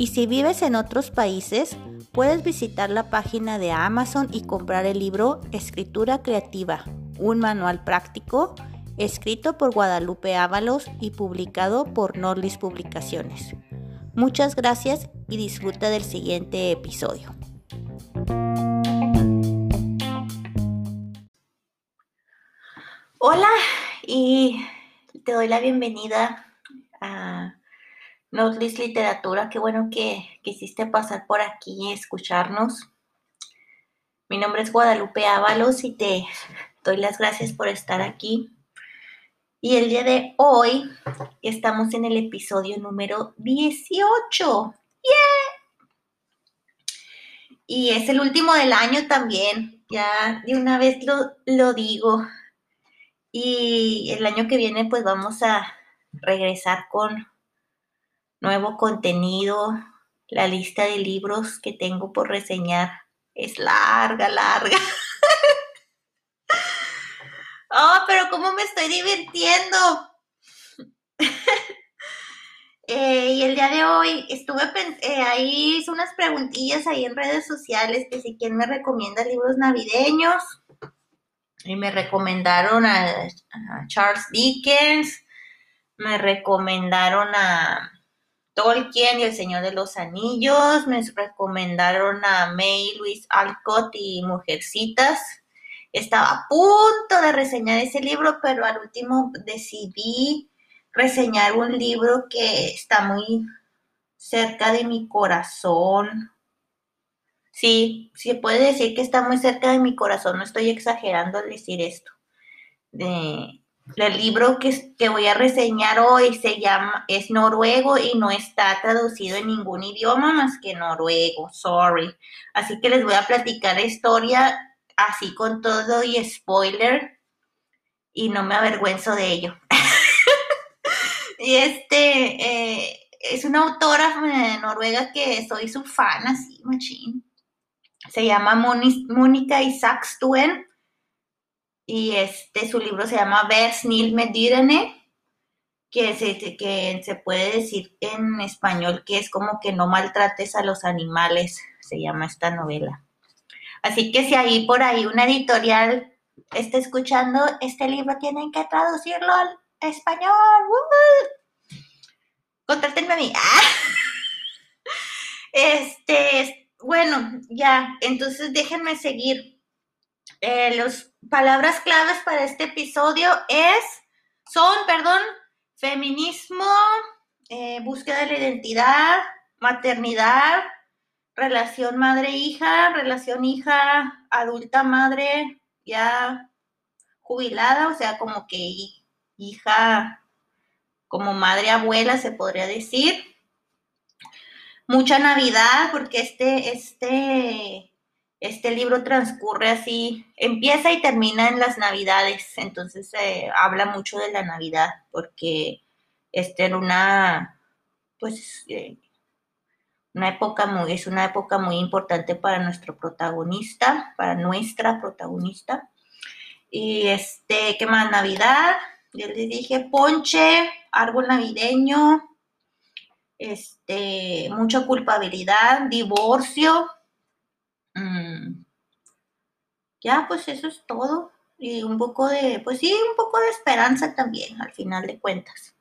Y si vives en otros países, puedes visitar la página de Amazon y comprar el libro Escritura Creativa, un manual práctico escrito por Guadalupe Ábalos y publicado por Norlis Publicaciones. Muchas gracias y disfruta del siguiente episodio. Hola y te doy la bienvenida a Notlist Literatura. Qué bueno que quisiste pasar por aquí y escucharnos. Mi nombre es Guadalupe Ábalos y te doy las gracias por estar aquí. Y el día de hoy estamos en el episodio número 18. ¡Yeah! Y es el último del año también. Ya de una vez lo, lo digo. Y el año que viene pues vamos a regresar con nuevo contenido. La lista de libros que tengo por reseñar es larga, larga. oh, pero cómo me estoy divirtiendo. Eh, y el día de hoy estuve eh, ahí, hice unas preguntillas ahí en redes sociales que si quien me recomienda libros navideños y me recomendaron a, Charles Dickens, me recomendaron a Tolkien y El Señor de los Anillos, me recomendaron a May Louise Alcott y Mujercitas. Estaba a punto de reseñar ese libro, pero al último decidí reseñar un libro que está muy cerca de mi corazón, Sí, se puede decir que está muy cerca de mi corazón, no estoy exagerando al decir esto. El libro que, que, voy a reseñar hoy se llama, es noruego y no está traducido en ningún idioma más que noruego, sorry. Así que les voy a platicar la historia así con todo y spoiler y no me avergüenzo de ello. y este eh, es una autora eh, noruega que soy su fan, así, machín se llama Mónica Isaacstuen y este, su libro se llama Vers Nil Medírene, que se, que se puede decir en español que es como que no maltrates a los animales, se llama esta novela. Así que si ahí por ahí una editorial está escuchando este libro, tienen que traducirlo al español. Contrátenme a mí. Este, bueno, ya, entonces déjenme seguir. Eh, las palabras claves para este episodio es, son, perdón, feminismo, eh, búsqueda de la identidad, maternidad, relación madre-hija, relación hija adulta madre ya jubilada, o sea, como que hija, como madre abuela se podría decir. Mucha Navidad, porque este, este, este libro transcurre así, empieza y termina en las Navidades, entonces eh, habla mucho de la Navidad, porque este era una, pues, eh, una época muy, es una época muy importante para nuestro protagonista, para nuestra protagonista. Y este, ¿qué más? Navidad, ya les dije, ponche, árbol navideño, este, mucha culpabilidad, divorcio. Ya, pues eso es todo. Y un poco de, pues sí, un poco de esperanza también, al final de cuentas.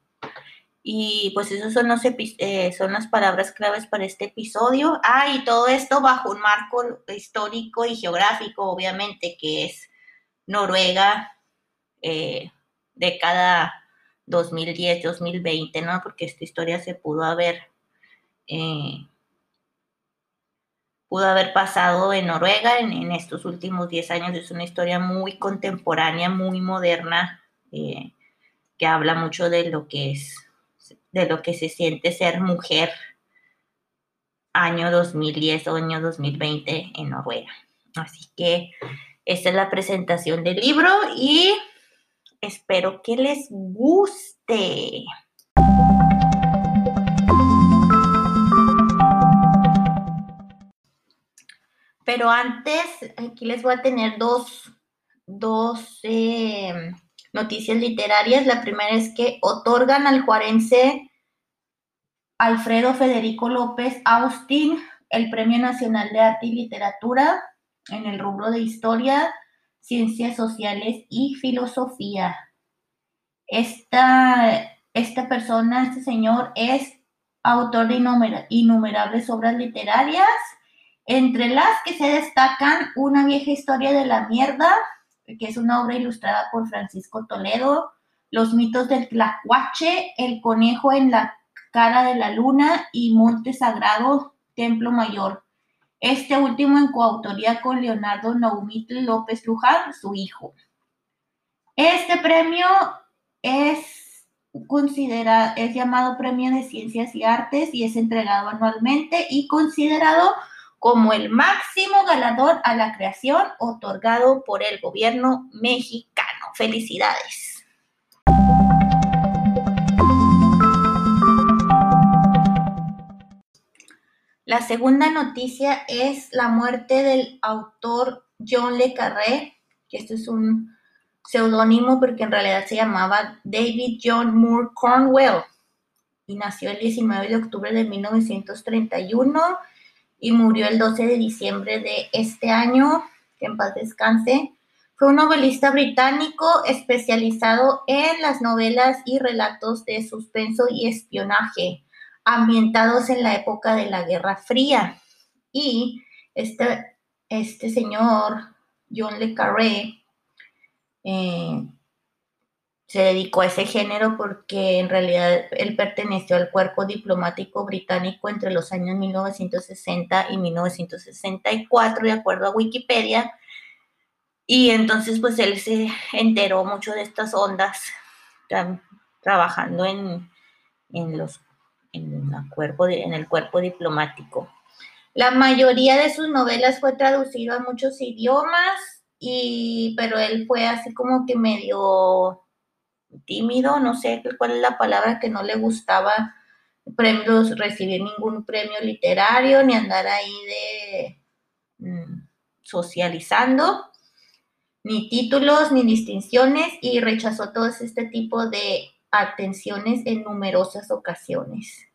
Y pues esas son, los eh, son las palabras claves para este episodio. Ah, y todo esto bajo un marco histórico y geográfico, obviamente, que es Noruega, eh, década 2010, 2020, ¿no? Porque esta historia se pudo haber, eh, pudo haber pasado en Noruega en, estos últimos 10 años. Es una historia muy contemporánea, muy moderna, eh, que habla mucho de lo que es, de lo que se siente ser mujer año 2010 o año 2020 en Noruega. Así que esta es la presentación del libro y espero que les guste. Pero antes, aquí les voy a tener dos, eh, noticias literarias. La primera es que otorgan al juarense Alfredo Federico López Austin el Premio Nacional de Arte y Literatura en el rubro de Historia, Ciencias Sociales y Filosofía. Esta, esta persona, este señor, es autor de innumerables obras literarias, entre las que se destacan Una vieja historia de la mierda, que es una obra ilustrada por Francisco Toledo, Los mitos del Tlacuache, El conejo en la cara de la luna y Monte Sagrado, Templo Mayor. Este último en coautoría con Leonardo Naumitl López Luján, su hijo. Este premio es considerado, es llamado Premio de Ciencias y Artes y es entregado anualmente y considerado como el máximo galardón a la creación otorgado por el gobierno mexicano. Felicidades. La segunda noticia es la muerte del autor John Le Carré, que esto es un seudónimo porque en realidad se llamaba David John Moore Cornwell y nació el 19 de octubre de 1931 y murió el 12 de diciembre de este año, que en paz descanse. Fue un novelista británico especializado en las novelas y relatos de suspenso y espionaje, ambientados en la época de la Guerra Fría. Y este, este señor, John Le Carré, eh, se dedicó a ese género porque en realidad él perteneció al cuerpo diplomático británico entre los años 1960 y 1964, de acuerdo a Wikipedia. Y entonces pues él se enteró mucho de estas ondas trabajando en, los, en, cuerpo, en el cuerpo diplomático. La mayoría de sus novelas fue traducido a muchos idiomas, y, pero él fue así como que medio tímido, no sé cuál es la palabra que no le gustaba premios, recibir ningún premio literario, ni andar ahí de mm, socializando, ni títulos, ni distinciones, y rechazó todo este tipo de atenciones en numerosas ocasiones.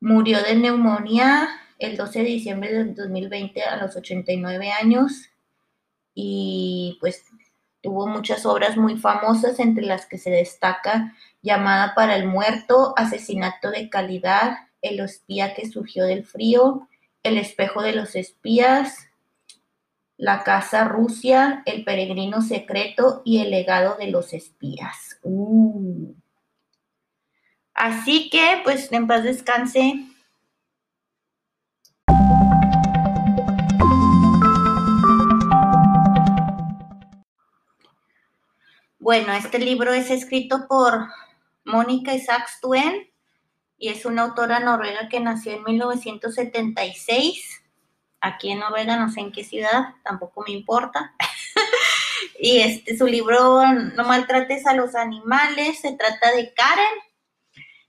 Murió de neumonía el 12 de diciembre de 2020 a los 89 años y pues Tuvo muchas obras muy famosas, entre las que se destaca Llamada para el Muerto, Asesinato de Calidad, El espía que surgió del frío, El espejo de los espías, La casa Rusia, El peregrino secreto y El legado de los espías. Uh. Así que, pues, en paz descanse Bueno, este libro es escrito por Mónica Isaacs Tuen y es una autora noruega que nació en 1976. Aquí en Noruega, no sé en qué ciudad, tampoco me importa. y este, su libro No maltrates a los animales, se trata de Karen,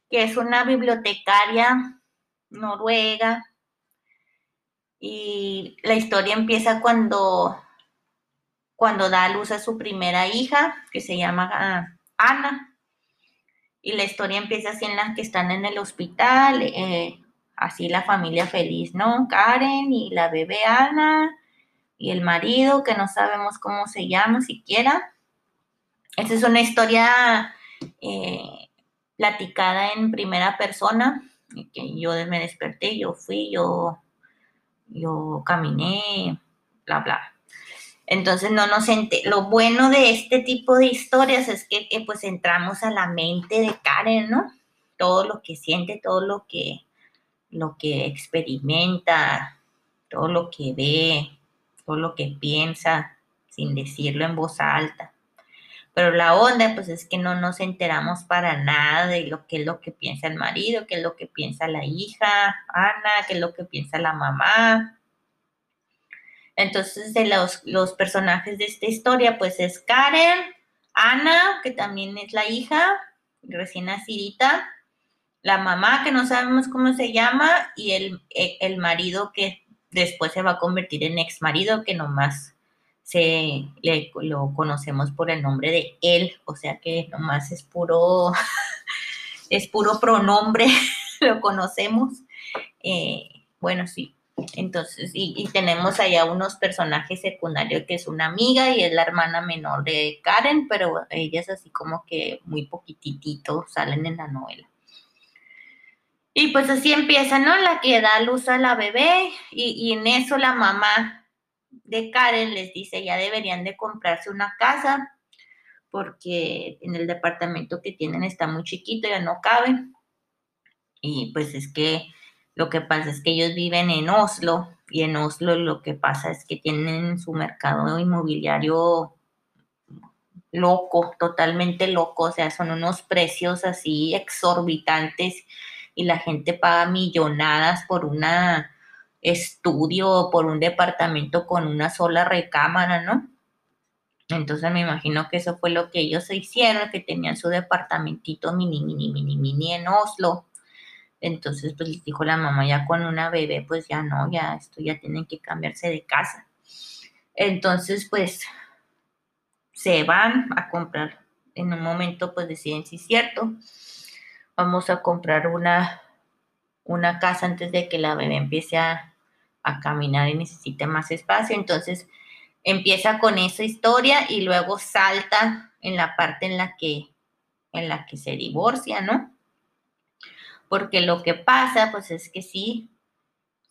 que es una bibliotecaria noruega. Y la historia empieza cuando cuando da a luz a su primera hija, que se llama ah, Ana. Y la historia empieza así en la que están en el hospital, eh, así la familia feliz, ¿no? Karen y la bebé Ana y el marido, que no sabemos cómo se llama siquiera. Esta es una historia eh, platicada en primera persona, que yo me desperté, yo fui, yo, yo caminé, bla, bla. Entonces no nos lo bueno de este tipo de historias es que, pues entramos a la mente de Karen, ¿no? Todo lo que siente, todo lo que lo que experimenta, todo lo que ve, todo lo que piensa sin decirlo en voz alta. Pero la onda, pues es que no nos enteramos para nada de lo que es lo que piensa el marido, qué es lo que piensa la hija, Ana, qué es lo que piensa la mamá. Entonces, de los, los personajes de esta historia, pues es Karen, Ana, que también es la hija, recién nacidita, la mamá, que no sabemos cómo se llama, y el, el marido que después se va a convertir en ex marido, que nomás se lo conocemos por el nombre de él, o sea que nomás es puro, es puro pronombre, lo conocemos. Eh, bueno, sí. Entonces, y, tenemos allá unos personajes secundarios que es una amiga y es la hermana menor de Karen, pero ellas así como que muy poquitito salen en la novela. Y pues así empieza, ¿no? La que da luz a la bebé y, y en eso la mamá de Karen les dice ya deberían de comprarse una casa porque en el departamento que tienen está muy chiquito, ya no cabe. Y pues es que lo que pasa es que ellos viven en Oslo y en Oslo lo que pasa es que tienen su mercado inmobiliario loco, totalmente loco, o sea, son unos precios así exorbitantes y la gente paga millonadas por una estudio por un departamento con una sola recámara, ¿no? Entonces me imagino que eso fue lo que ellos hicieron, que tenían su departamentito mini, mini, mini, mini en Oslo. Entonces, pues les dijo la mamá, ya con una bebé, pues ya no, ya esto ya tienen que cambiarse de casa. Entonces, pues se van a comprar. En un momento, pues deciden si es cierto. Vamos a comprar una, una casa antes de que la bebé empiece a, a caminar y necesita más espacio. Entonces empieza con esa historia y luego salta en la parte en la que, en la que se divorcia, ¿no? Porque lo que pasa, pues es que sí,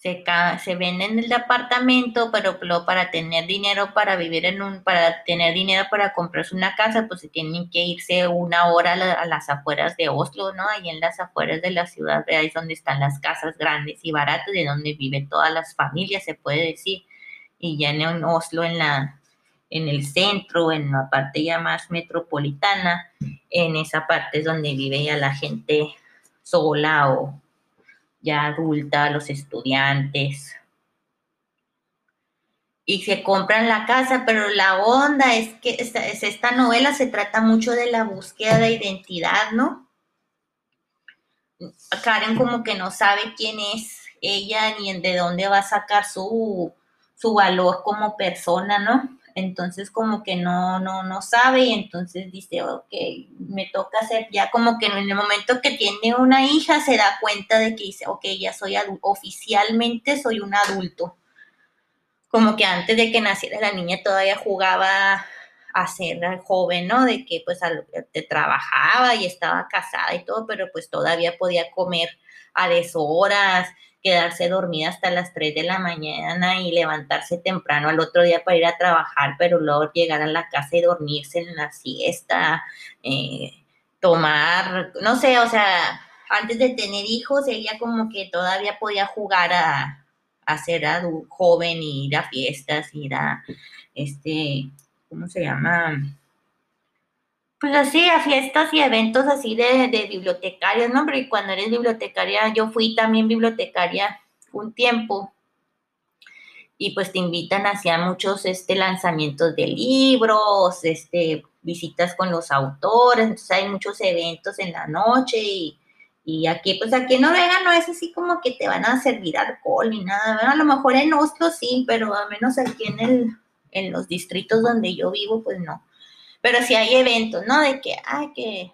se, venden el departamento, pero, para tener dinero para vivir en un, para tener dinero para comprarse una casa, pues se tienen que irse una hora a, las afueras de Oslo, ¿no? Ahí en las afueras de la ciudad, de ahí es donde están las casas grandes y baratas, de donde viven todas las familias, se puede decir. Y ya en Oslo, en la, en el centro, en la parte ya más metropolitana, en esa parte es donde vive ya la gente sola o ya adulta, los estudiantes. Y se compran la casa, pero la onda es que esta, esta novela se trata mucho de la búsqueda de identidad, ¿no? Karen como que no sabe quién es ella ni de dónde va a sacar su, su valor como persona, ¿no? Entonces como que no, no, no sabe y entonces dice, ok, me toca hacer ya como que en el momento que tiene una hija se da cuenta de que dice, ok, ya soy oficialmente soy un adulto. Como que antes de que naciera la niña todavía jugaba a ser joven, ¿no? De que pues te trabajaba y estaba casada y todo, pero pues todavía podía comer a deshoras, quedarse dormida hasta las 3 de la mañana y levantarse temprano al otro día para ir a trabajar, pero luego llegar a la casa y dormirse en la siesta, eh, tomar, no sé, o sea, antes de tener hijos, ella como que todavía podía jugar a, a ser joven y ir a fiestas, ir a, este, ¿cómo se llama? Pues así, a fiestas y eventos así de, de bibliotecarios, ¿no? Porque cuando eres bibliotecaria, yo fui también bibliotecaria un tiempo y pues te invitan hacia muchos este, lanzamientos de libros, este, visitas con los autores, entonces hay muchos eventos en la noche y, y aquí, pues aquí en Noruega no es así como que te van a servir alcohol ni nada, a lo mejor en Oslo sí, pero al menos aquí en, el, en los distritos donde yo vivo, pues no. Pero si hay eventos, ¿no? De que, ay, que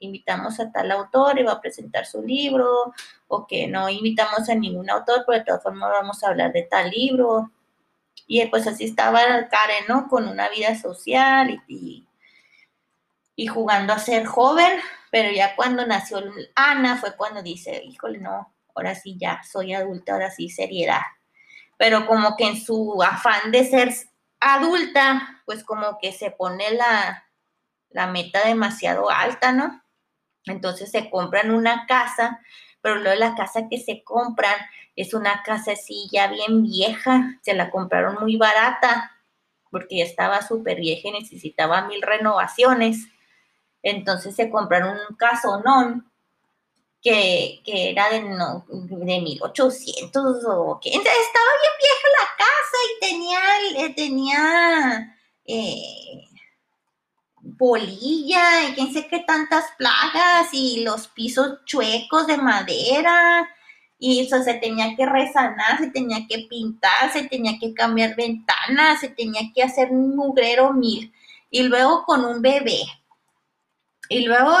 invitamos a tal autor y va a presentar su libro, o que no invitamos a ningún autor, pero de todas formas vamos a hablar de tal libro. Y pues así estaba Karen, ¿no? Con una vida social y, y, jugando a ser joven, pero ya cuando nació Ana fue cuando dice, híjole, no, ahora sí ya soy adulta, ahora sí seriedad. Pero como que en su afán de ser adulta, pues como que se pone la, la meta demasiado alta, ¿no? Entonces se compran una casa, pero luego la casa que se compran es una casa así ya bien vieja, se la compraron muy barata porque ya estaba súper vieja y necesitaba mil renovaciones. Entonces se compraron un casonón que, que era de, no, de 1800 o que estaba bien vieja la casa y tenía, eh, tenía eh, polilla y quién sé qué tantas plagas y los pisos chuecos de madera y eso se tenía que resanar, se tenía que pintar, se tenía que cambiar ventanas, se tenía que hacer un mugrero mil y luego con un bebé. Y luego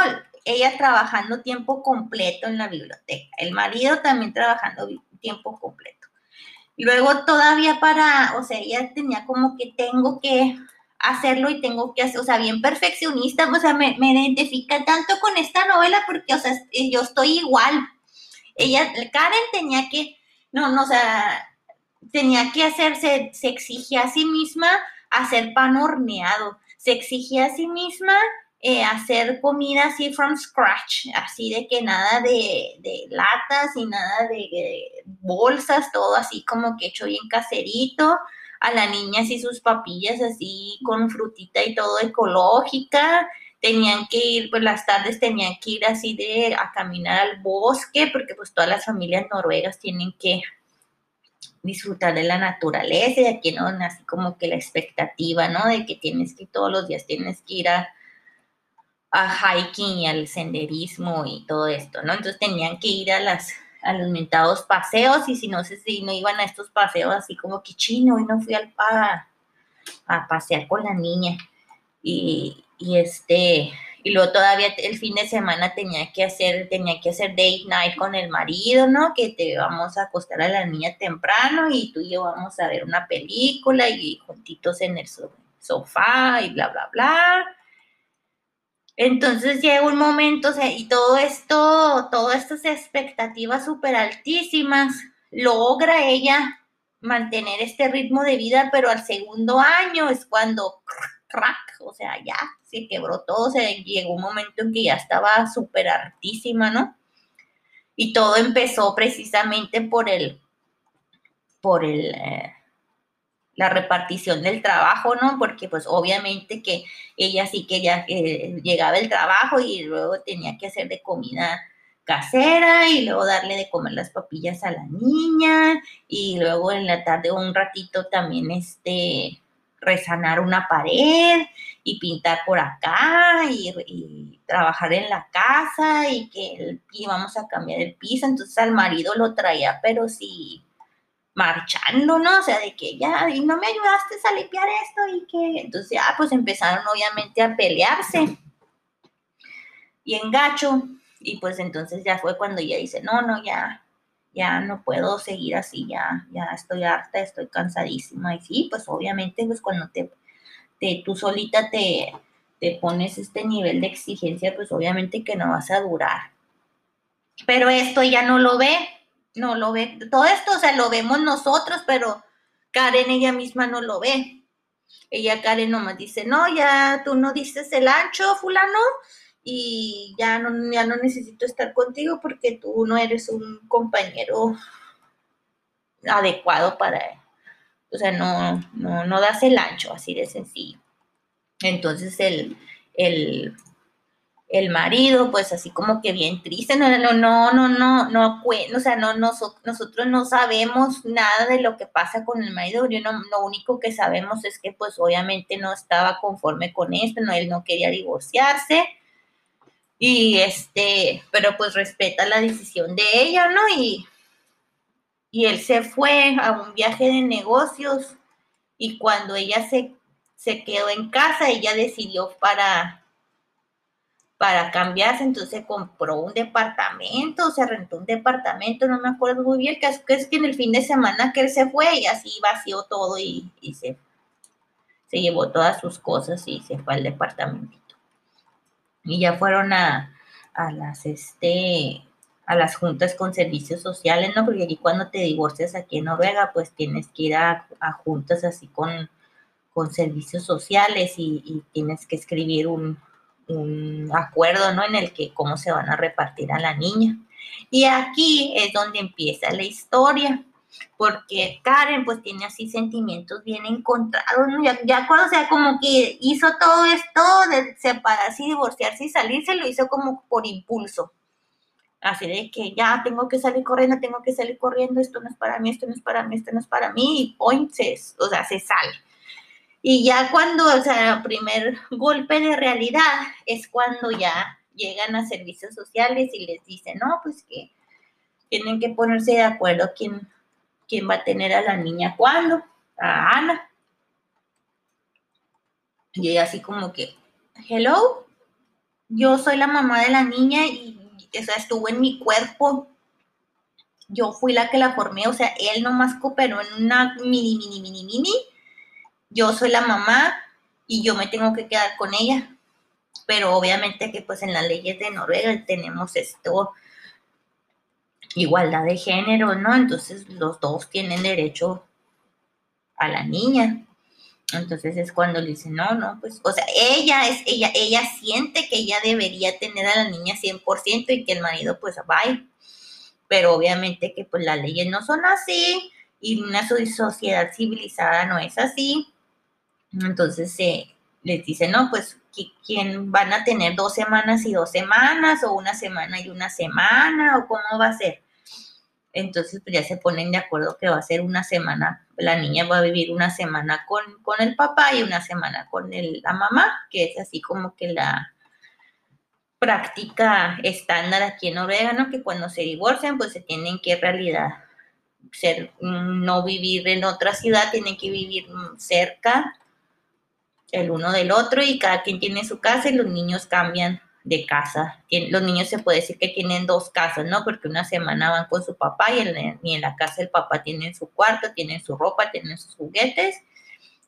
ella trabajando tiempo completo en la biblioteca, el marido también trabajando tiempo completo. Luego todavía para, o sea, ella tenía como que tengo que hacerlo y tengo que hacer, o sea, bien perfeccionista, o sea, me, me identifica tanto con esta novela porque, o sea, yo estoy igual. Ella, Karen tenía que, no, no, o sea, tenía que hacerse, se exigía a sí misma hacer pan horneado, se exigía a sí misma eh, hacer comida así from scratch, así de que nada de, latas y nada de, bolsas, todo así como que hecho bien caserito. A la niña así sus papillas así con frutita y todo ecológica. Tenían que ir, pues las tardes tenían que ir así de a caminar al bosque, porque pues todas las familias noruegas tienen que disfrutar de la naturaleza y aquí no, así como que la expectativa, ¿no? De que tienes que todos los días tienes que ir a, a hiking y al senderismo y todo esto, ¿no? Entonces tenían que ir a las a los mentados paseos y si no sé si no iban a estos paseos así como que chino y no fui al pa a pasear con la niña y, y este y luego todavía el fin de semana tenía que hacer tenía que hacer date night con el marido, ¿no? Que te vamos a acostar a la niña temprano y tú y yo vamos a ver una película y juntitos en el sofá y bla bla bla entonces llega un momento, o sea, y todo esto, todas estas expectativas súper altísimas, logra ella mantener este ritmo de vida, pero al segundo año es cuando crack, o sea, ya se quebró todo, o sea, llegó un momento en que ya estaba súper altísima, ¿no? Y todo empezó precisamente por el, por el, eh, la repartición del trabajo, ¿no? Porque pues obviamente que ella sí que ya eh, llegaba el trabajo y luego tenía que hacer de comida casera y luego darle de comer las papillas a la niña y luego en la tarde un ratito también este resanar una pared y pintar por acá y, trabajar en la casa y que íbamos a cambiar el piso, entonces al marido lo traía, pero sí marchando, ¿no? O sea, de que ya, y no me ayudaste a limpiar esto y que, entonces ya, pues empezaron obviamente a pelearse y en gacho, y pues entonces ya fue cuando ella dice, no, no, ya, ya no puedo seguir así, ya, ya estoy harta, estoy cansadísima, y sí, pues obviamente, pues cuando te, te tú solita te, te pones este nivel de exigencia, pues obviamente que no vas a durar. Pero esto ya no lo ve, no lo ve. Todo esto, o sea, lo vemos nosotros, pero Karen ella misma no lo ve. Ella, Karen, nomás dice, no, ya tú no dices el ancho, fulano, y ya no, ya no necesito estar contigo porque tú no eres un compañero adecuado para, o sea, no, no, no das el ancho, así de sencillo. Entonces el, el el marido, pues así como que bien triste, no, no, no, no, no, no, o sea, no, nosotros no sabemos nada de lo que pasa con el marido, yo no, lo único que sabemos es que pues obviamente no estaba conforme con esto, no, él no quería divorciarse, y este, pero pues respeta la decisión de ella, ¿no? Y, y él se fue a un viaje de negocios, y cuando ella se, se quedó en casa, ella decidió para para cambiarse, entonces compró un departamento, se rentó un departamento, no me acuerdo muy bien, que es, que en el fin de semana que él se fue y así vació todo y, se, se llevó todas sus cosas y se fue al departamentito. Y ya fueron a, a las, este, a las juntas con servicios sociales, ¿no? Porque aquí cuando te divorcias aquí en Noruega, pues tienes que ir a, juntas así con, con servicios sociales y tienes que escribir un, un acuerdo, ¿no? En el que cómo se van a repartir a la niña. Y aquí es donde empieza la historia. porque Karen pues tiene así sentimientos bien encontrados, ¿no? ya, ya, cuando, o sea, como que hizo todo esto de separarse divorciarse y salirse, lo hizo como por impulso. Así de que ya tengo que salir corriendo, tengo que salir corriendo, esto no es para mí, esto no es para mí, esto no es para mí, y point, o sea, se sale. Y ya cuando, o sea, el primer golpe de realidad es cuando ya llegan a servicios sociales y les dicen, no, pues que tienen que ponerse de acuerdo quién, quién va a tener a la niña cuándo, a Ana. Y ella así como que, hello, yo soy la mamá de la niña y, o estuvo en mi cuerpo. Yo fui la que la formé, o sea, él nomás cooperó en una mini, mini, mini, mini. Yo soy la mamá y yo me tengo que quedar con ella. Pero obviamente que pues en las leyes de Noruega tenemos esto, igualdad de género, ¿no? Entonces los dos tienen derecho a la niña. Entonces es cuando le dice, no, no, pues, o sea, ella es, ella, ella siente que ella debería tener a la niña 100% y que el marido, pues, vaya. Pero obviamente que, pues, las leyes no son así y una sociedad civilizada no es así. Entonces se les dice, no, pues, ¿quién van a tener dos semanas y dos semanas o una semana y una semana o cómo va a ser? Entonces, pues ya se ponen de acuerdo que va a ser una semana, la niña va a vivir una semana con, con el papá y una semana con el, la mamá, que es así como que la práctica estándar aquí en Noruega, ¿no? Que cuando se divorcian, pues se tienen que en realidad ser, no vivir en otra ciudad, tienen que vivir cerca el uno del otro y cada quien tiene su casa y los niños cambian de casa. Los niños se puede decir que tienen dos casas, ¿no? Porque una semana van con su papá y en, la casa del papá tienen su cuarto, tienen su ropa, tienen sus juguetes.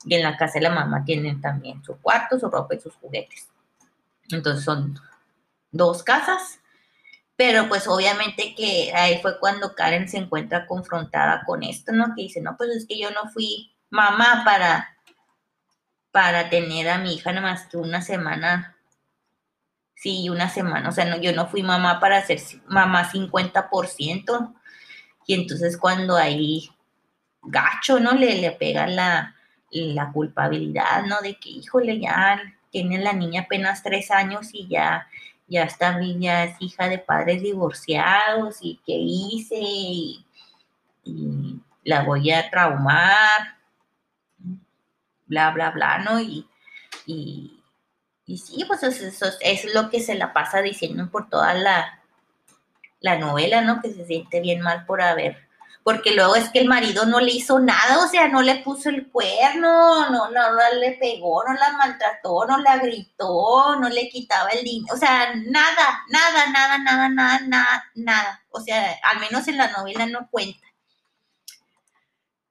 Y en la casa de la mamá tienen también su cuarto, su ropa y sus juguetes. Entonces son dos casas. Pero pues obviamente que ahí fue cuando Karen se encuentra confrontada con esto, ¿no? Que dice, no, pues es que yo no fui mamá para, para tener a mi hija nada más que una semana Sí, una semana. O sea, no, yo no fui mamá para ser mamá 50%. Y entonces cuando hay gacho, ¿no? Le, le pega la, la culpabilidad, ¿no? De que, híjole, ya tiene la niña apenas tres años y ya, ya está, ya es hija de padres divorciados y qué hice y, la voy a traumar, bla, bla, bla, ¿no? y, y sí, pues eso, es lo que se la pasa diciendo por toda la, la novela, ¿no? Que se siente bien mal por haber porque luego es que el marido no le hizo nada, o sea, no le puso el cuerno, no, no, no le pegó, no la maltrató, no la gritó, no le quitaba el dinero, o sea, nada, nada, nada, nada, nada, nada, nada, o sea, al menos en la novela no cuenta.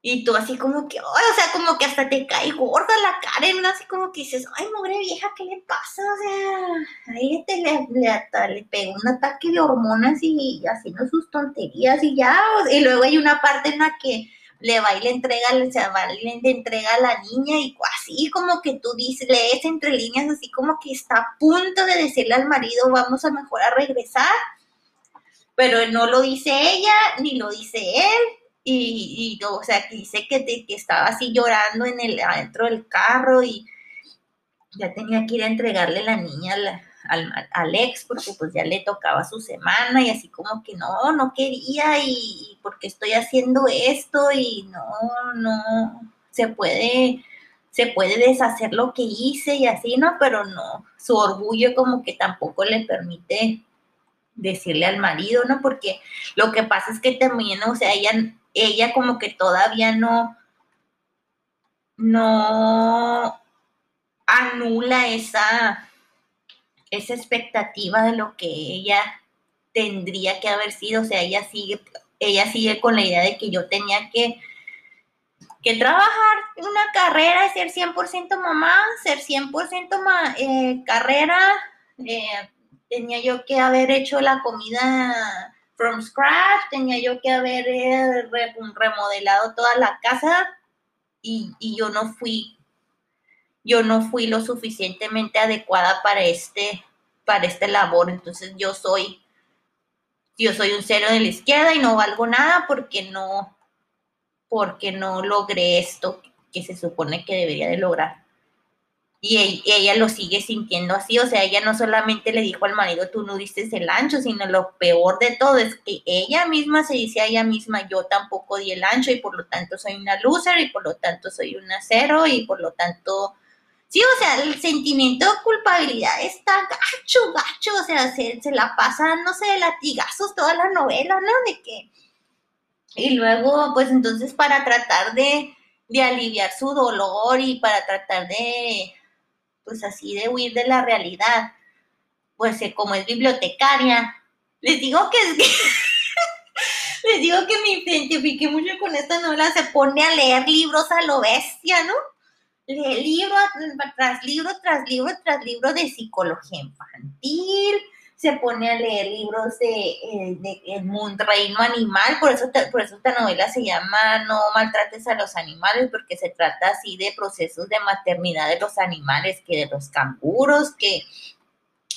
Y tú así como que, o sea, como que hasta te cae gorda la Karen, así como que dices, ay, mugre vieja, ¿qué le pasa? O sea, ahí te le, le, pegó un ataque de hormonas y haciendo sus tonterías y ya. y luego hay una parte en la que le va y le entrega, o sea, va y le entrega a la niña y así como que tú dices, lees entre líneas, así como que está a punto de decirle al marido, vamos a mejor a regresar. Pero no lo dice ella, ni lo dice él y, y o sea, que dice que, que estaba así llorando en el, adentro del carro y ya tenía que ir a entregarle la niña al, al, ex porque pues ya le tocaba su semana y así como que no, no quería y, porque estoy haciendo esto y no, no, se puede, se puede deshacer lo que hice y así, ¿no? Pero no, su orgullo como que tampoco le permite decirle al marido, ¿no? Porque lo que pasa es que también, o sea, ella ella como que todavía no, no anula esa, esa expectativa de lo que ella tendría que haber sido. O sea, ella sigue, ella sigue con la idea de que yo tenía que, que trabajar una carrera, ser 100% mamá, ser 100% eh, carrera. Eh, tenía yo que haber hecho la comida from scratch, tenía yo que haber eh, remodelado toda la casa y, yo no fui, yo no fui lo suficientemente adecuada para este, para este labor, entonces yo soy, yo soy un cero de la izquierda y no valgo nada porque no, porque no logré esto que se supone que debería de lograr. Y ella lo sigue sintiendo así, o sea, ella no solamente le dijo al marido, tú no diste el ancho, sino lo peor de todo es que ella misma se dice a ella misma, yo tampoco di el ancho y por lo tanto soy una loser y por lo tanto soy una cero y por lo tanto, sí, o sea, el sentimiento de culpabilidad está gacho, gacho, o sea, se, se la pasa, no sé, de latigazos toda la novela, ¿no? De que... Y luego, pues entonces para tratar de, de aliviar su dolor y para tratar de pues así de huir de la realidad, pues eh, como es bibliotecaria, les digo que les digo que me identifiqué mucho con esta novela, se pone a leer libros a lo bestia, ¿no? Lee libro tras libro, tras libro, tras libro de psicología infantil, se pone a leer libros de, eh, de, el reino animal, por eso, por eso esta novela se llama No maltrates a los animales, porque se trata así de procesos de maternidad de los animales, que de los canguros, que,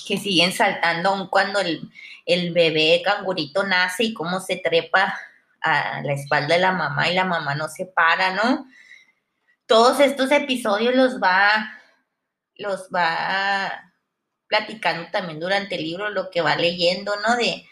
que siguen saltando aun cuando el, el bebé cangurito nace y cómo se trepa a la espalda de la mamá y la mamá no se para, ¿no? Todos estos episodios los va, los va platicando también durante el libro lo que va leyendo, ¿no? De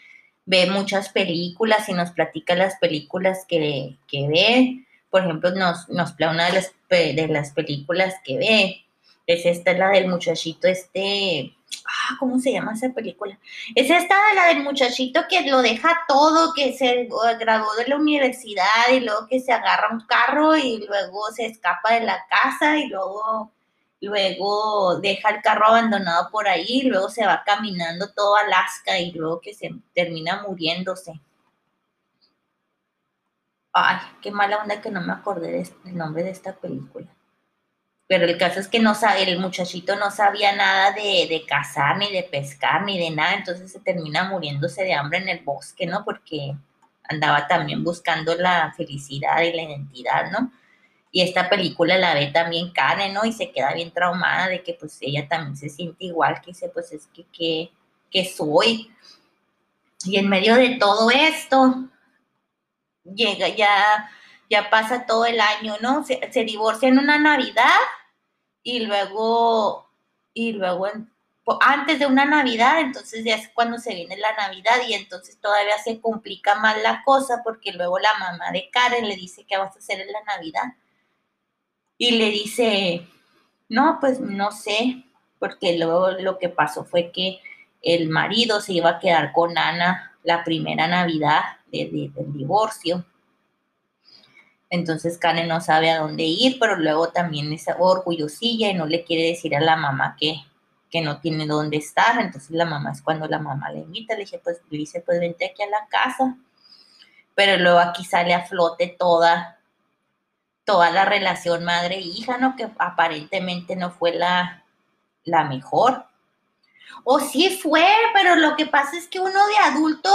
ve muchas películas y nos platica las películas que, que ve. Por ejemplo, nos, nos una de las, de las películas que ve. Es esta, la del muchachito este, ah, ¿cómo se llama esa película? Es esta la del muchachito que lo deja todo, que se graduó de la universidad y luego que se agarra un carro y luego se escapa de la casa y luego luego deja el carro abandonado por ahí, luego se va caminando todo Alaska y luego que se termina muriéndose. Ay, qué mala onda que no me acordé del nombre de esta película. Pero el caso es que no sabe, el muchachito no sabía nada de, de cazar, ni de pescar, ni de nada, entonces se termina muriéndose de hambre en el bosque, ¿no? Porque andaba también buscando la felicidad y la identidad, ¿no? Y esta película la ve también Karen, ¿no? Y se queda bien traumada de que pues ella también se siente igual, que dice, pues es que, que, soy. Y en medio de todo esto, llega ya, ya pasa todo el año, ¿no? Se, se divorcia en una Navidad y luego, y luego antes de una Navidad, entonces ya es cuando se viene la Navidad y entonces todavía se complica más la cosa porque luego la mamá de Karen le dice que vas a hacer en la Navidad y le dice, no, pues no sé, porque luego lo que pasó fue que el marido se iba a quedar con Ana la primera Navidad del divorcio. Entonces Karen no sabe a dónde ir, pero luego también es orgullosilla y no le quiere decir a la mamá que, que no tiene dónde estar. Entonces la mamá es cuando la mamá le invita, le dice, pues, le dice, pues vente aquí a la casa. Pero luego aquí sale a flote toda toda la relación madre-hija, ¿no? Que aparentemente no fue la, la mejor. O sí fue, pero lo que pasa es que uno de adulto,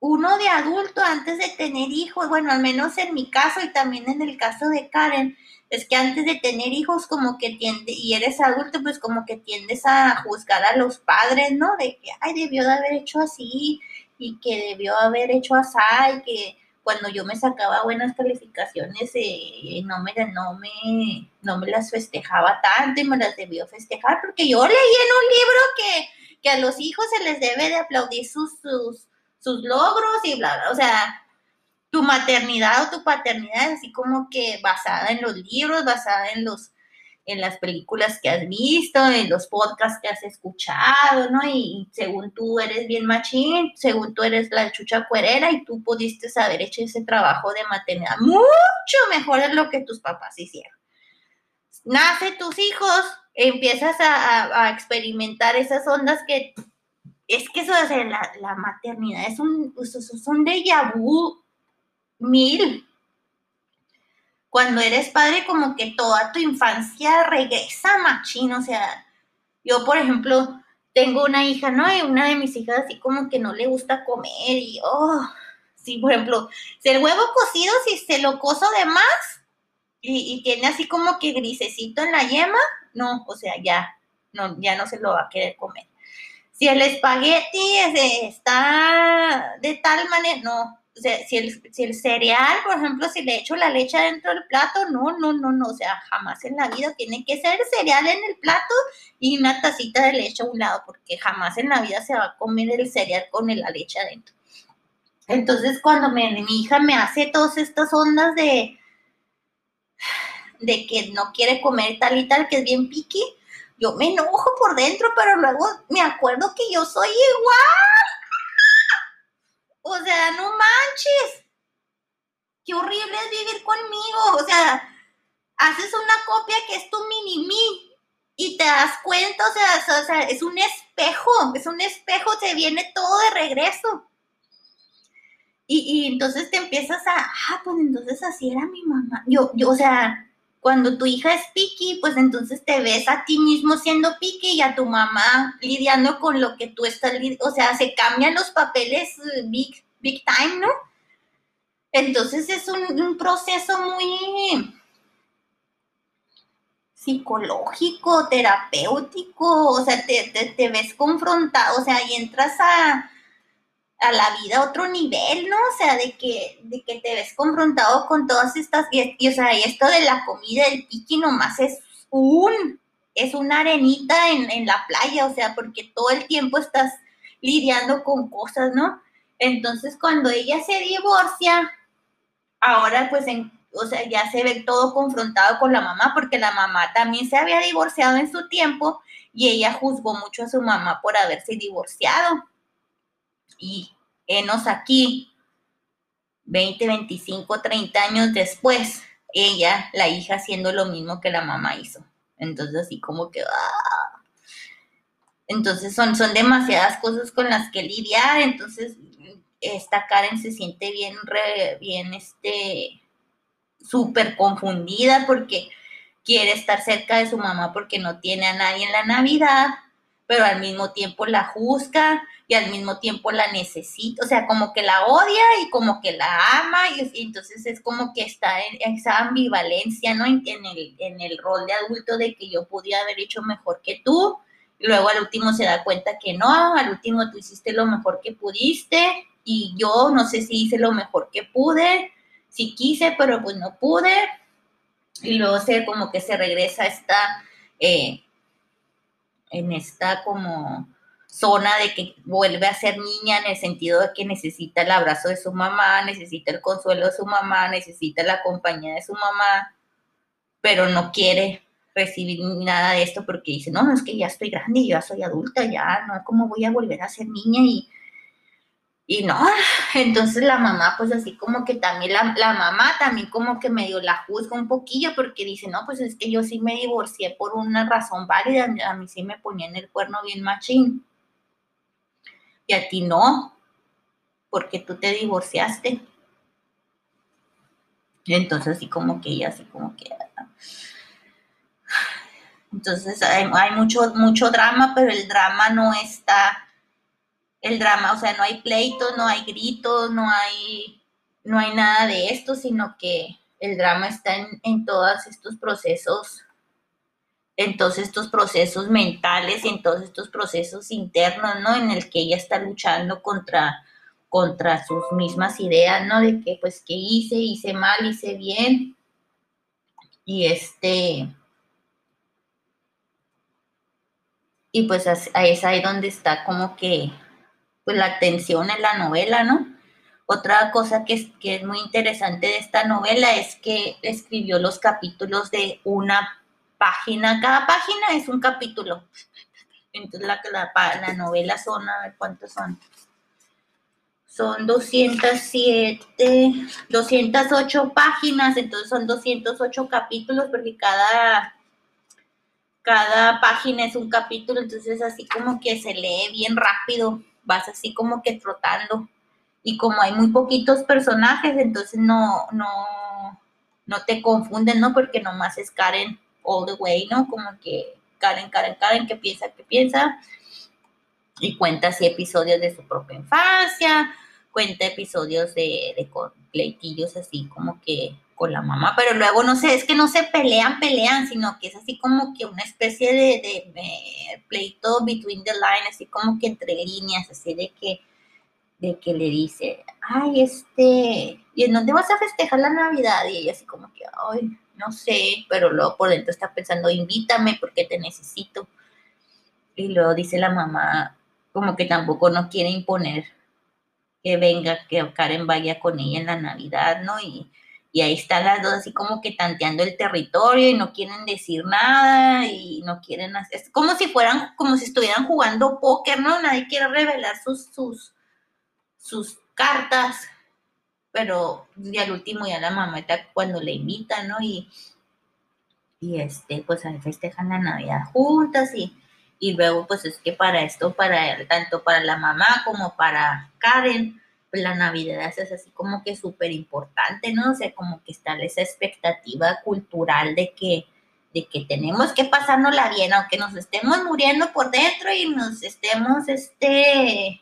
uno de adulto antes de tener hijos, bueno, al menos en mi caso y también en el caso de Karen, es que antes de tener hijos como que tiende, y eres adulto, pues como que tiendes a juzgar a los padres, ¿no? De que, ay, debió de haber hecho así y que debió haber hecho así y que cuando yo me sacaba buenas calificaciones, eh, no, me, no, me, no me las festejaba tanto y me las debió festejar, porque yo leí en un libro que, que a los hijos se les debe de aplaudir sus, sus, sus logros y bla, bla, o sea, tu maternidad o tu paternidad, así como que basada en los libros, basada en los en las películas que has visto, en los podcasts que has escuchado, ¿no? Y, según tú eres bien machín, según tú eres la chucha cuerera y tú pudiste haber hecho ese trabajo de maternidad mucho mejor de lo que tus papás hicieron. Nace tus hijos, empiezas a, experimentar esas ondas que es que eso, o la, maternidad es un, son déjà vu mil cuando eres padre, como que toda tu infancia regresa machín, o sea, yo, por ejemplo, tengo una hija, ¿no? Y una de mis hijas así como que no le gusta comer y, oh, sí, por ejemplo, si el huevo cocido, si se lo coso de más y, tiene así como que grisecito en la yema, no, o sea, ya, no, ya no se lo va a querer comer. Si el espagueti está de tal manera, no, o sea, si el, si el cereal, por ejemplo, si le echo la leche dentro del plato, no, no, no, no, o sea, jamás en la vida tiene que ser cereal en el plato y una tacita de leche a un lado, porque jamás en la vida se va a comer el cereal con la leche adentro. Entonces, cuando mi hija me hace todas estas ondas de, de que no quiere comer tal y tal, que es bien piqui, yo me enojo por dentro, pero luego me acuerdo que yo soy igual. O sea, no manches. Qué horrible es vivir conmigo. O sea, haces una copia que es tu mini mí y te das cuenta, o sea, o sea, es un espejo, es un espejo, te viene todo de regreso. Y, y, entonces te empiezas a, ah, pues entonces así era mi mamá. Yo, yo, o sea, cuando tu hija es piqui, pues entonces te ves a ti mismo siendo piqui y a tu mamá lidiando con lo que tú estás, o sea, se cambian los papeles eh, big, big time, ¿no? Entonces es un, proceso muy psicológico, terapéutico, o sea, te, te ves confrontado, o sea, y entras a, a la vida a otro nivel, ¿no? O sea, de que, de que te ves confrontado con todas estas, y, o sea, y esto de la comida, el piqui nomás es un, es una arenita en, en, la playa, o sea, porque todo el tiempo estás lidiando con cosas, ¿no? Entonces, cuando ella se divorcia, ahora pues, en, o sea, ya se ve todo confrontado con la mamá, porque la mamá también se había divorciado en su tiempo y ella juzgó mucho a su mamá por haberse divorciado y enos aquí, 20, 25, 30 años después, ella, la hija, haciendo lo mismo que la mamá hizo. Entonces, así como que... ¡ah! Entonces, son, son demasiadas cosas con las que lidiar. Entonces, esta Karen se siente bien, bien, este, súper confundida porque quiere estar cerca de su mamá porque no tiene a nadie en la Navidad, pero al mismo tiempo la juzga y al mismo tiempo la necesita, o sea, como que la odia y como que la ama, y, entonces es como que está en esa ambivalencia, ¿no? En, el, en el rol de adulto de que yo podía haber hecho mejor que tú, y luego al último se da cuenta que no, al último tú hiciste lo mejor que pudiste, y yo no sé si hice lo mejor que pude, si quise, pero pues no pude, y luego se como que se regresa esta... Eh, en esta como zona de que vuelve a ser niña en el sentido de que necesita el abrazo de su mamá, necesita el consuelo de su mamá, necesita la compañía de su mamá, pero no quiere recibir nada de esto porque dice, no, no, es que ya estoy grande, ya soy adulta, ya, no, ¿cómo voy a volver a ser niña? Y, y no, entonces la mamá, pues así como que también la, la, mamá también como que medio la juzga un poquillo porque dice, no, pues es que yo sí me divorcié por una razón válida, a mí sí me ponían el cuerno bien machín. Y a ti no, porque tú te divorciaste. Entonces así como que ella, así como que... Entonces hay, hay mucho, mucho drama, pero el drama no está el drama, o sea, no hay pleitos, no hay gritos, no hay, no hay nada de esto, sino que el drama está en, todos estos procesos, en todos estos procesos mentales y en todos estos procesos internos, ¿no? En el que ella está luchando contra, contra sus mismas ideas, ¿no? De que, pues, ¿qué hice? Hice mal, hice bien. Y este... Y pues ahí es ahí donde está como que pues la atención en la novela, ¿no? Otra cosa que es, que es muy interesante de esta novela es que escribió los capítulos de una página, cada página es un capítulo. Entonces la, la, la novela son, a ver cuántos son. Son 207, 208 páginas, entonces son 208 capítulos porque cada, cada página es un capítulo, entonces así como que se lee bien rápido vas así como que trotando. Y como hay muy poquitos personajes, entonces no, no, no te confunden, ¿no? Porque nomás es Karen all the way, ¿no? Como que Karen, Karen, Karen, que piensa, que piensa. Y cuenta así episodios de su propia infancia, cuenta episodios de, de pleitillos así como que con la mamá, pero luego no sé, es que no se pelean, pelean, sino que es así como que una especie de, pleito between the lines, así como que entre líneas, así de que de que le dice, ay, este, ¿y en dónde vas a festejar la Navidad? Y ella así como que, ay, no sé, pero luego por dentro está pensando, invítame porque te necesito. Y luego dice la mamá, como que tampoco no quiere imponer que venga, que Karen vaya con ella en la Navidad, ¿no? Y, ahí están las dos así como que tanteando el territorio y no quieren decir nada y no quieren hacer, es como si fueran, como si estuvieran jugando póker, ¿no? Nadie quiere revelar sus, sus, sus cartas, pero ya al último ya la mamá está cuando le invita, ¿no? Y, y este, pues ahí festejan la Navidad juntas y y luego pues es que para esto, para tanto para la mamá como para Karen, la Navidad es así como que súper importante, ¿no? O sea, como que está esa expectativa cultural de que, de que tenemos que pasárnosla bien, aunque nos estemos muriendo por dentro y nos estemos, este,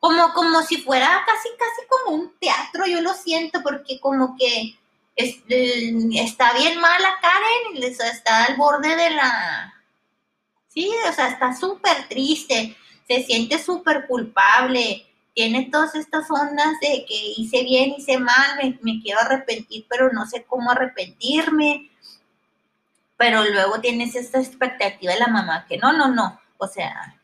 como, como si fuera casi, casi como un teatro, yo lo siento, porque como que está bien mala Karen está al borde de la Sí, o sea, está súper triste, se siente súper culpable, tiene todas estas ondas de que hice bien, hice mal, me, quiero arrepentir, pero no sé cómo arrepentirme. Pero luego tienes esta expectativa de la mamá que no, no, no, o sea,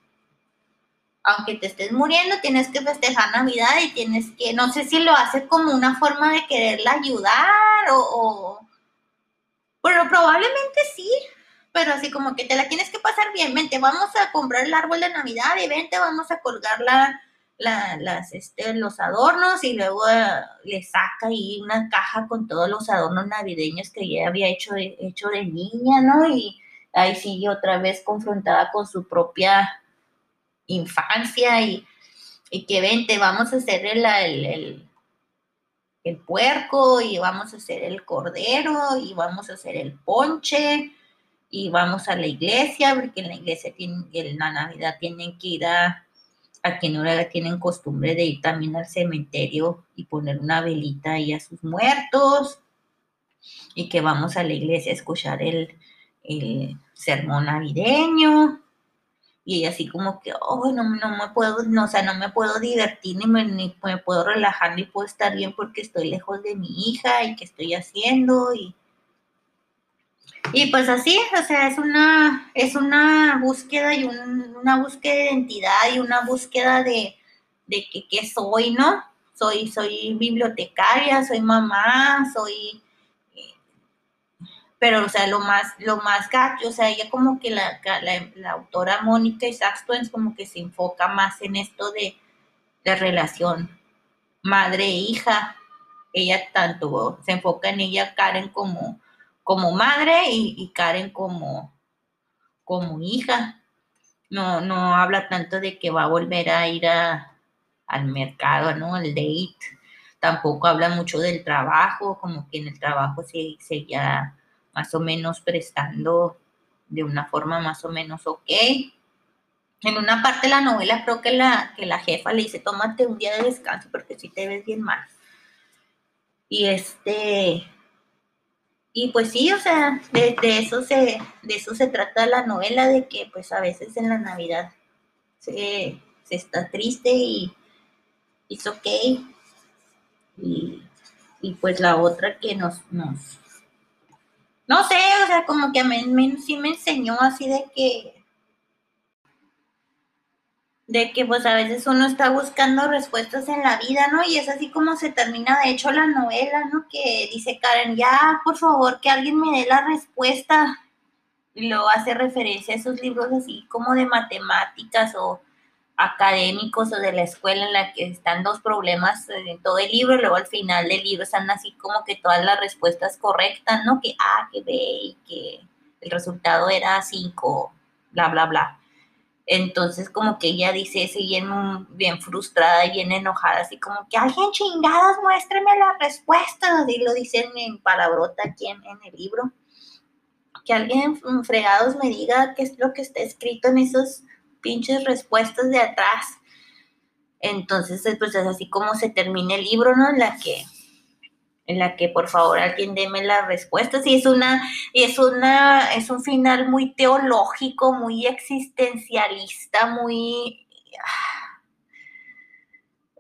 aunque te estés muriendo, tienes que festejar Navidad y tienes que, no sé si lo hace como una forma de quererla ayudar o, o bueno, probablemente sí, pero así como que te la tienes que pasar bien, vente, vamos a comprar el árbol de Navidad y vente, vamos a colgar la, las, este, los adornos y luego eh, le saca ahí una caja con todos los adornos navideños que ella había hecho de, hecho de niña, ¿no? Y ahí sigue otra vez confrontada con su propia infancia y, que vente, vamos a hacer el, el, el puerco y vamos a hacer el cordero y vamos a hacer el ponche y vamos a la iglesia, porque en la iglesia en la Navidad tienen que ir a, a quien ahora tienen costumbre de ir también al cementerio y poner una velita ahí a sus muertos, y que vamos a la iglesia a escuchar el, sermón navideño, y así como que, oh, no, no me puedo, no, o sea, no me puedo divertir ni me, ni me puedo relajar ni puedo estar bien porque estoy lejos de mi hija y que estoy haciendo y y pues así, o sea, es una, es una búsqueda y una búsqueda de identidad y una búsqueda de, de que, qué soy, ¿no? Soy, soy bibliotecaria, soy mamá, soy pero o sea, lo más, lo más gacho, o sea, ella como que la, la, autora Mónica Isaacs como que se enfoca más en esto de, de relación madre-hija. Ella tanto se enfoca en ella, Karen, como, como madre y, Karen como, como hija. No, no habla tanto de que va a volver a ir a, al mercado, ¿no? Al date. Tampoco habla mucho del trabajo, como que en el trabajo se seguía más o menos prestando de una forma más o menos ok. En una parte de la novela creo que la, que la jefa le dice, tómate un día de descanso porque si te ves bien mal. Y este, y pues sí, o sea, de, eso se, de eso se trata la novela, de que pues a veces en la Navidad se, está triste y es ok. Y, y, pues la otra que nos, nos, no sé, o sea, como que a mí sí me enseñó así de que de que pues a veces uno está buscando respuestas en la vida, ¿no? Y es así como se termina de hecho la novela, ¿no? Que dice Karen, ya, por favor, que alguien me dé la respuesta. Y luego hace referencia a esos libros así como de matemáticas o académicos o de la escuela en la que están dos problemas en todo el libro, y luego al final del libro están así como que todas las respuestas correctas, ¿no? Que A, que B y que el resultado era 5, bla, bla, bla. Entonces, como que ella dice eso bien, bien frustrada y bien enojada, así como que alguien chingadas, muéstreme las respuestas. Y lo dicen en palabrota aquí en, el libro. Que alguien fregados me diga qué es lo que está escrito en esas pinches respuestas de atrás. Entonces, pues es así como se termina el libro, ¿no? La que en la que por favor alguien deme las respuestas y es una es una es un final muy teológico muy existencialista muy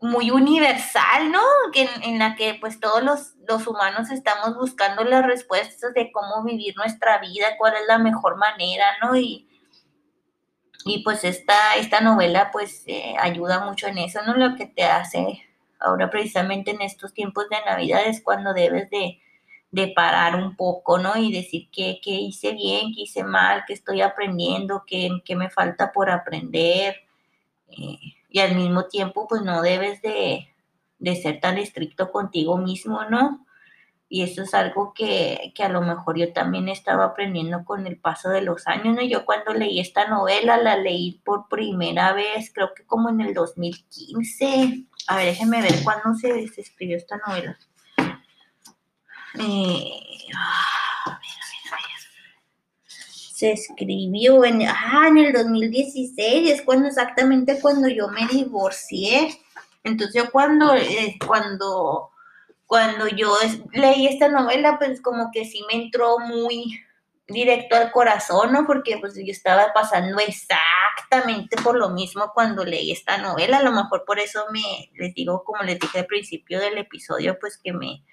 muy universal, ¿no? Que en, la que pues todos los, los, humanos estamos buscando las respuestas de cómo vivir nuestra vida, cuál es la mejor manera, ¿no? Y, y pues esta, esta novela pues eh, ayuda mucho en eso, ¿no? Lo que te hace ahora precisamente en estos tiempos de Navidad es cuando debes de, parar un poco, ¿no? Y decir que, hice bien, que hice mal, que estoy aprendiendo, que, me falta por aprender. Eh, y al mismo tiempo pues no debes de, de ser tan estricto contigo mismo, ¿no? Y eso es algo que, a lo mejor yo también estaba aprendiendo con el paso de los años, ¿no? Yo cuando leí esta novela, la leí por primera vez, creo que como en el 2015. A ver, déjenme ver cuándo se, escribió esta novela. Eh. Se escribió en, ah, en el 2016, es cuando exactamente cuando yo me divorcié. Entonces yo cuando, eh, cuando cuando yo leí esta novela, pues como que sí me entró muy directo al corazón, ¿no? Porque pues yo estaba pasando exactamente por lo mismo cuando leí esta novela, a lo mejor por eso me, les digo, como les dije al principio del episodio, pues que me,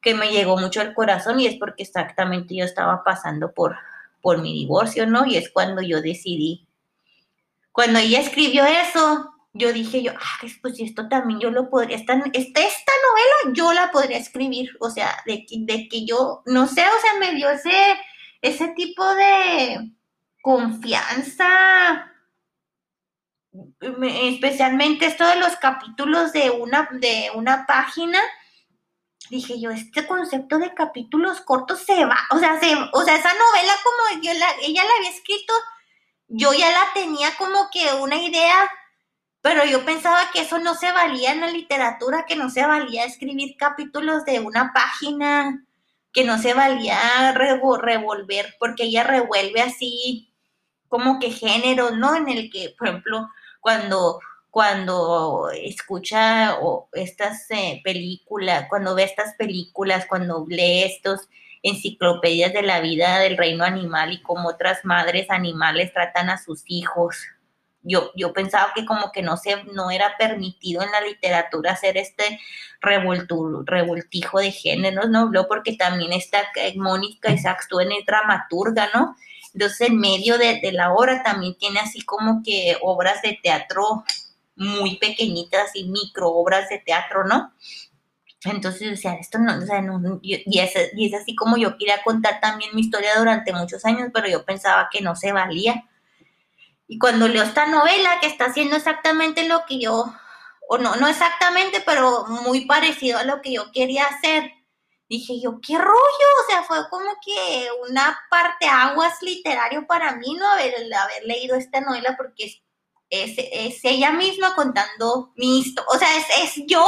que me llegó mucho al corazón y es porque exactamente yo estaba pasando por, por mi divorcio, ¿no? Y es cuando yo decidí, cuando ella escribió eso, yo dije yo, ah, pues esto también yo lo podría, esta, esta, esta novela yo la podría escribir, o sea, de, de que yo, no sé, o sea, me dio ese, ese tipo de confianza, especialmente esto de los capítulos de una, de una página, dije yo, este concepto de capítulos cortos se va, o sea, se, o sea, esa novela como yo la, ella la había escrito, yo ya la tenía como que una idea pero yo pensaba que eso no se valía en la literatura, que no se valía escribir capítulos de una página, que no se valía revolver, porque ella revuelve así como que género, ¿no? En el que, por ejemplo, cuando, cuando escucha o estas eh, películas, cuando ve estas películas, cuando lee estos enciclopedias de la vida del reino animal y cómo otras madres animales tratan a sus hijos, yo, yo pensaba que como que no, se, no era permitido en la literatura hacer este revoltijo de géneros, ¿no? Porque también está Mónica Isaacs, el dramaturga, ¿no? Entonces, en medio de, la obra también tiene así como que obras de teatro muy pequeñitas y micro obras de teatro, ¿no? Entonces, o sea, esto no, o sea, no, y, es, y es así como yo quería contar también mi historia durante muchos años, pero yo pensaba que no se valía. Y cuando leo esta novela que está haciendo exactamente lo que yo, o no, no exactamente, pero muy parecido a lo que yo quería hacer, dije yo, qué rollo, o sea, fue como que una parte aguas literario para mí, ¿no? Haber, haber leído esta novela porque es, es, ella misma contando mi historia, o sea, es, es yo.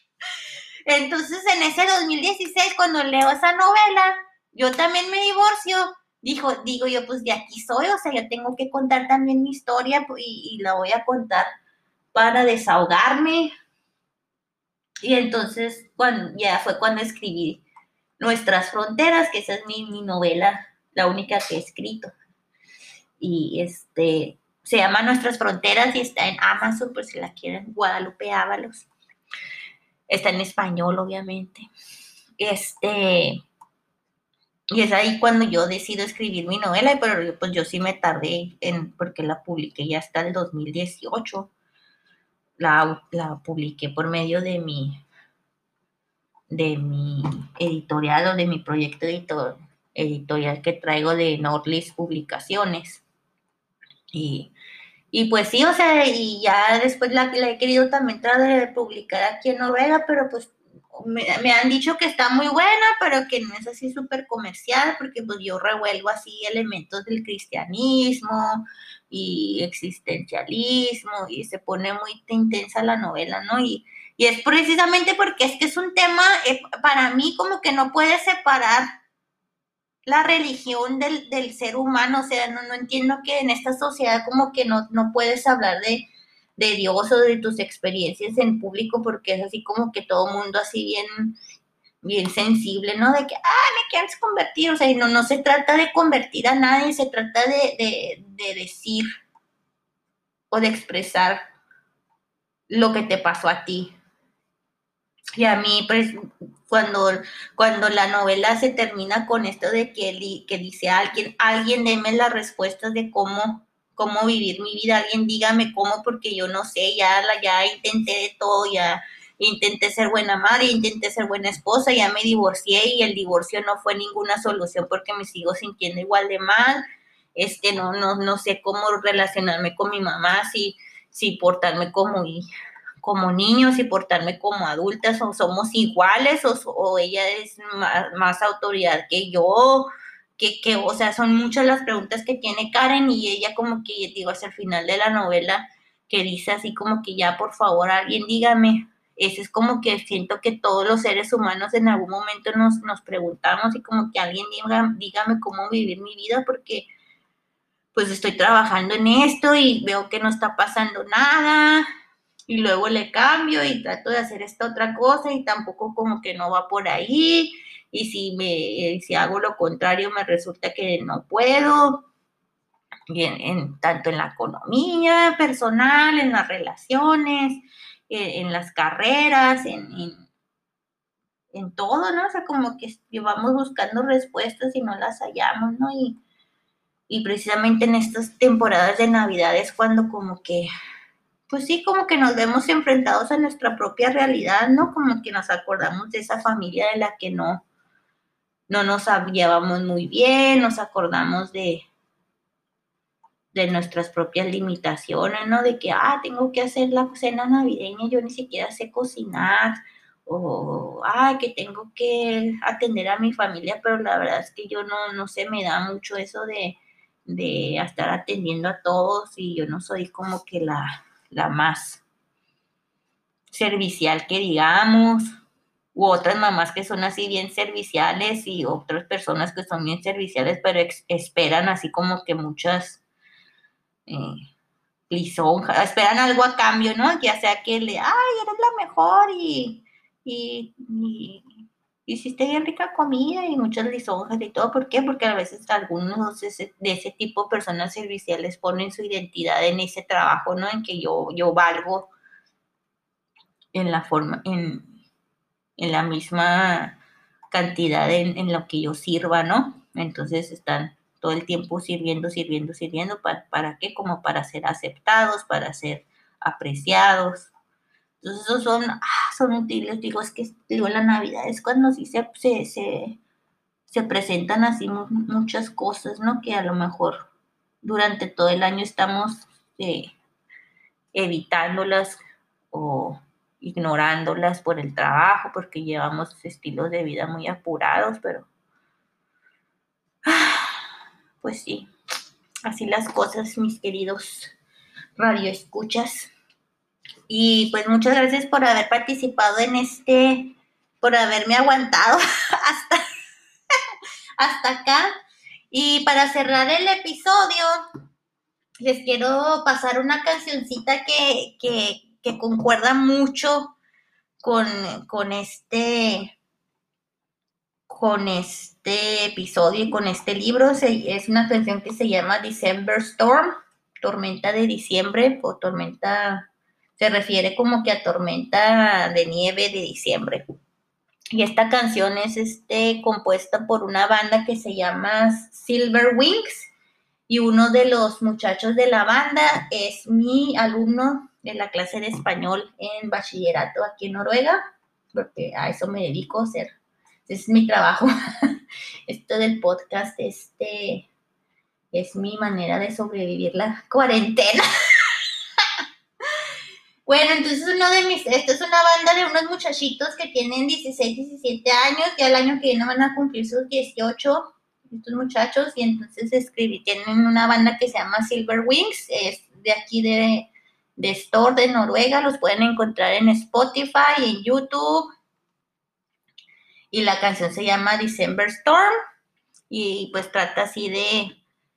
Entonces, en ese 2016, cuando leo esa novela, yo también me divorcio dijo, digo yo, pues de aquí soy, o sea, yo tengo que contar también mi historia pues, y, la voy a contar para desahogarme. Y entonces, cuando, ya fue cuando escribí Nuestras Fronteras, que esa es mi, novela, la única que he escrito. Y este, se llama Nuestras Fronteras y está en Amazon, por si la quieren, Guadalupe Ábalos. Está en español, obviamente. Este, y es ahí cuando yo decido escribir mi novela, pero pues yo sí me tardé en, porque la publiqué ya hasta el 2018. La, la publiqué por medio de mi, de mi editorial o de mi proyecto editor, editorial que traigo de Nordlist Publicaciones. Y, pues sí, o sea, y ya después la, la he querido también tratar de publicar aquí en Noruega, pero pues me, han dicho que está muy buena, pero que no es así súper comercial, porque pues yo revuelvo así elementos del cristianismo y existencialismo y se pone muy intensa la novela, ¿no? Y, y es precisamente porque es que es un tema, eh, para mí como que no puede separar la religión del, del ser humano, o sea, no, no entiendo que en esta sociedad como que no, no puedes hablar de de Dios o de tus experiencias en público, porque es así como que todo mundo así bien, bien sensible, ¿no? De que, ah, me quieres convertir, o sea, no, no se trata de convertir a nadie, se trata de, de, de decir o de expresar lo que te pasó a ti. Y a mí, pues, cuando, cuando la novela se termina con esto de que, que dice alguien, alguien deme las respuestas de cómo, cómo vivir mi vida, alguien dígame cómo, porque yo no sé, ya, la, ya intenté de todo, ya intenté ser buena madre, intenté ser buena esposa, ya me divorcié y el divorcio no fue ninguna solución porque me sigo sintiendo igual de mal, este, no, no, no sé cómo relacionarme con mi mamá, si, si portarme como, como niños, si portarme como adultas, o somos iguales, o, ella es más, autoridad que yo, que, que, o sea, son muchas las preguntas que tiene Karen y ella como que, digo, hacia el final de la novela, que dice así como que ya, por favor, alguien dígame, ese es como que siento que todos los seres humanos en algún momento nos, nos preguntamos y como que alguien diga, dígame cómo vivir mi vida porque pues estoy trabajando en esto y veo que no está pasando nada y luego le cambio y trato de hacer esta otra cosa y tampoco como que no va por ahí y si me si hago lo contrario me resulta que no puedo bien en, tanto en la economía personal en las relaciones en, las carreras, en, en, todo, ¿no? O sea, como que llevamos buscando respuestas y no las hallamos, ¿no? Y, y precisamente en estas temporadas de Navidad es cuando como que, pues sí, como que nos vemos enfrentados a nuestra propia realidad, ¿no? Como que nos acordamos de esa familia de la que no, no nos llevamos muy bien, nos acordamos de, de nuestras propias limitaciones, ¿no? De que, ah, tengo que hacer la cena navideña, yo ni siquiera sé cocinar, o, ah, que tengo que atender a mi familia, pero la verdad es que yo no, no sé, me da mucho eso de, de estar atendiendo a todos y yo no soy como que la, la más servicial que digamos, u otras mamás que son así bien serviciales y otras personas que son bien serviciales, pero esperan así como que muchas eh, lisonja, esperan algo a cambio, ¿no? Ya sea que le, ay, eres la mejor y, y, hiciste bien rica comida y muchas lisonjas y todo. ¿Por qué? Porque a veces algunos de ese, tipo de personas serviciales ponen su identidad en ese trabajo, ¿no? En que yo, yo valgo en la forma, en, la misma cantidad en, en lo que yo sirva, ¿no? Entonces están todo el tiempo sirviendo, sirviendo, sirviendo. ¿Para, para qué? Como para ser aceptados, para ser apreciados. Entonces, esos son, ah, son útiles. Digo, es que digo, la Navidad es cuando sí se, se, se, presentan así muchas cosas, ¿no? Que a lo mejor durante todo el año estamos eh, evitándolas o ignorándolas por el trabajo, porque llevamos estilos de vida muy apurados, pero pues sí, así las cosas, mis queridos radioescuchas. Y pues muchas gracias por haber participado en este, por haberme aguantado hasta, hasta acá. Y para cerrar el episodio, les quiero pasar una cancioncita que, que, concuerda mucho con, con este con este episodio y con este libro. es una canción que se llama December Storm, tormenta de diciembre o tormenta, se refiere como que a tormenta de nieve de diciembre. Y esta canción es este, compuesta por una banda que se llama Silver Wings y uno de los muchachos de la banda es mi alumno de la clase de español en bachillerato aquí en Noruega, porque a eso me dedico a ser es mi trabajo. Esto del podcast, este es mi manera de sobrevivir la cuarentena. bueno, entonces uno de mis, esto es una banda de unos muchachitos que tienen 16, 17 años, ya el año que viene van a cumplir sus 18, estos muchachos, y entonces escribí, tienen una banda que se llama Silver Wings, es de aquí de, de Store de Noruega, los pueden encontrar en Spotify, en YouTube, y la canción se llama December Storm. Y pues trata así de,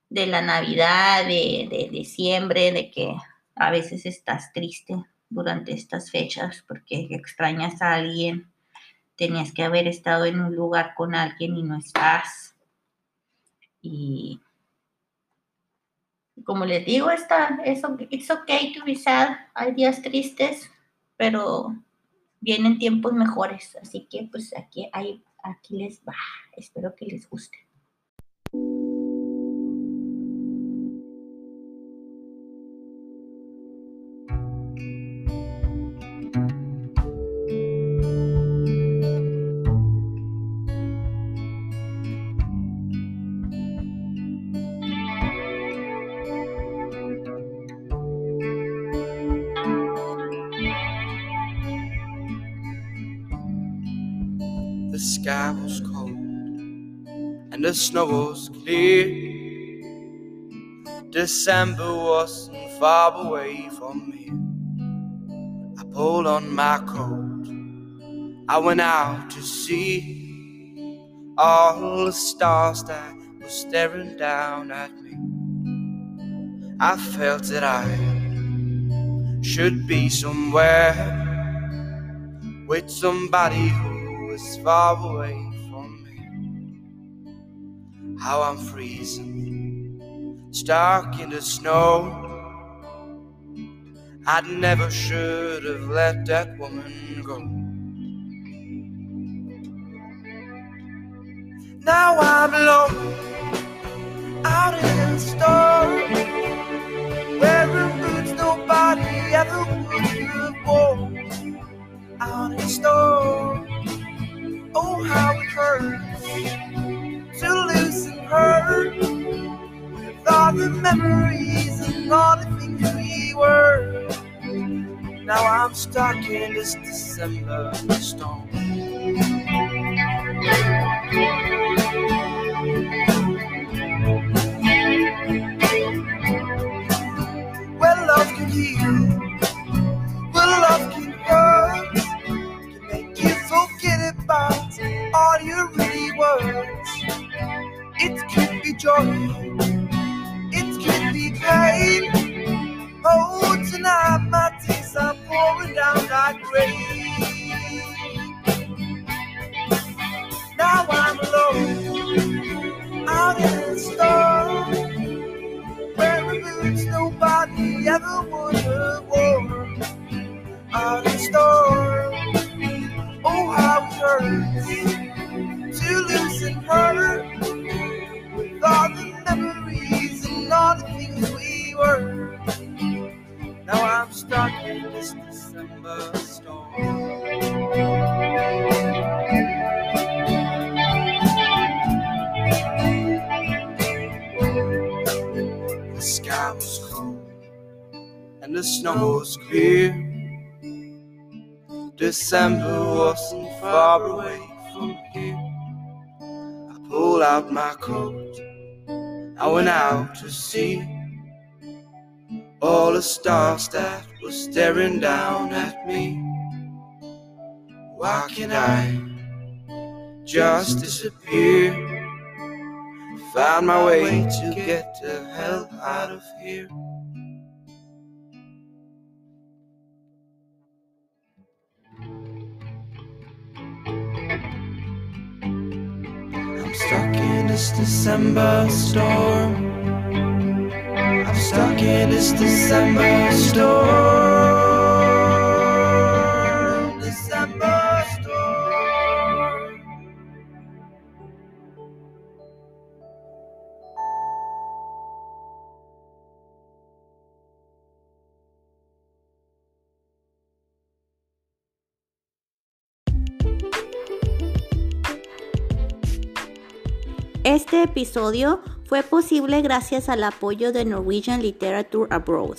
de la Navidad, de, de, diciembre, de que a veces estás triste durante estas fechas porque extrañas a alguien, tenías que haber estado en un lugar con alguien y no estás. Y como les digo, está, es, it's okay to be sad, hay días tristes, pero vienen tiempos mejores, así que pues aquí, aquí les va, espero que les guste. Snow was clear. December wasn't far away from here. I pulled on my coat, I went out to see all the stars that were staring down at me. I felt that I should be somewhere with somebody who was far away. How I'm freezing, stuck in the snow. I never should have let that woman go. Now I'm alone out in the storm, wearing boots nobody ever would worn. Out in the storm. Oh, how it hurts to loosen her with all the memories and all the things we were. Now I'm stuck in this December storm. Well, love can heal. Well, love can hurt. Can make you forget about all your really words. It could be joy, it could be pain. Oh, tonight my tears are pouring down like rain. Now I'm alone out in the storm, wearing boots nobody ever would have worn. Out in the storm, oh how it hurts and the snow was clear. December wasn't far away from here. I pulled out my coat. I went out to see all the stars that were staring down at me. Why can't I just disappear? Find my way to get the hell out of here. Stuck in this December storm. I'm stuck in this December storm. Este episodio fue posible gracias al apoyo de Norwegian Literature Abroad.